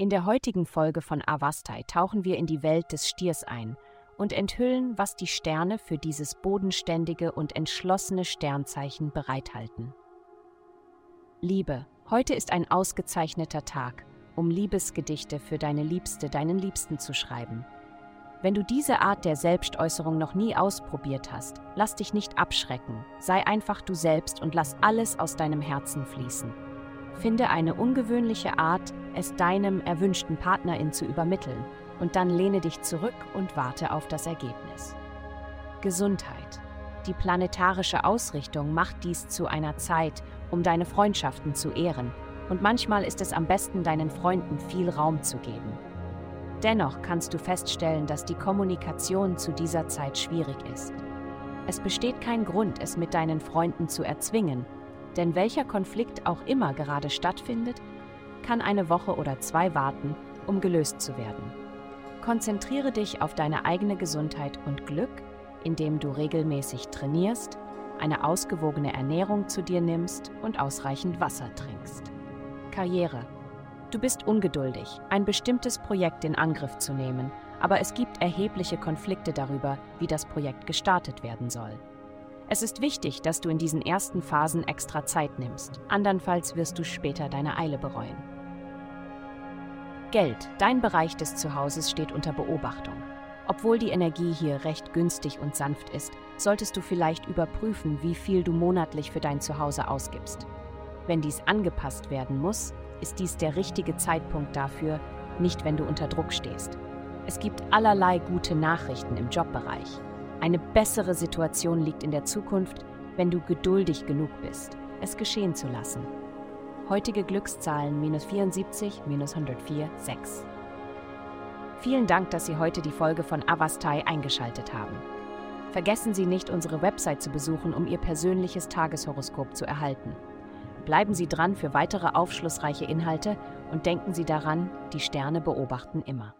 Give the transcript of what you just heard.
In der heutigen Folge von Avastai tauchen wir in die Welt des Stiers ein und enthüllen, was die Sterne für dieses bodenständige und entschlossene Sternzeichen bereithalten. Liebe, heute ist ein ausgezeichneter Tag, um Liebesgedichte für deine Liebste, deinen Liebsten zu schreiben. Wenn du diese Art der Selbstäußerung noch nie ausprobiert hast, lass dich nicht abschrecken, sei einfach du selbst und lass alles aus deinem Herzen fließen. Finde eine ungewöhnliche Art, es deinem erwünschten Partnerin zu übermitteln, und dann lehne dich zurück und warte auf das Ergebnis. Gesundheit. Die planetarische Ausrichtung macht dies zu einer Zeit, um deine Freundschaften zu ehren, und manchmal ist es am besten, deinen Freunden viel Raum zu geben. Dennoch kannst du feststellen, dass die Kommunikation zu dieser Zeit schwierig ist. Es besteht kein Grund, es mit deinen Freunden zu erzwingen, denn welcher Konflikt auch immer gerade stattfindet, kann eine Woche oder zwei warten, um gelöst zu werden. Konzentriere dich auf deine eigene Gesundheit und Glück, indem du regelmäßig trainierst, eine ausgewogene Ernährung zu dir nimmst und ausreichend Wasser trinkst. Karriere. Du bist ungeduldig, ein bestimmtes Projekt in Angriff zu nehmen, aber es gibt erhebliche Konflikte darüber, wie das Projekt gestartet werden soll. Es ist wichtig, dass du in diesen ersten Phasen extra Zeit nimmst, andernfalls wirst du später deine Eile bereuen. Geld, dein Bereich des Zuhauses steht unter Beobachtung. Obwohl die Energie hier recht günstig und sanft ist, solltest du vielleicht überprüfen, wie viel du monatlich für dein Zuhause ausgibst. Wenn dies angepasst werden muss, ist dies der richtige Zeitpunkt dafür, nicht wenn du unter Druck stehst. Es gibt allerlei gute Nachrichten im Jobbereich. Eine bessere Situation liegt in der Zukunft, wenn du geduldig genug bist, es geschehen zu lassen. Heutige Glückszahlen minus 74, minus 104, 6. Vielen Dank, dass Sie heute die Folge von Avastai eingeschaltet haben. Vergessen Sie nicht, unsere Website zu besuchen, um Ihr persönliches Tageshoroskop zu erhalten. Bleiben Sie dran für weitere aufschlussreiche Inhalte und denken Sie daran, die Sterne beobachten immer.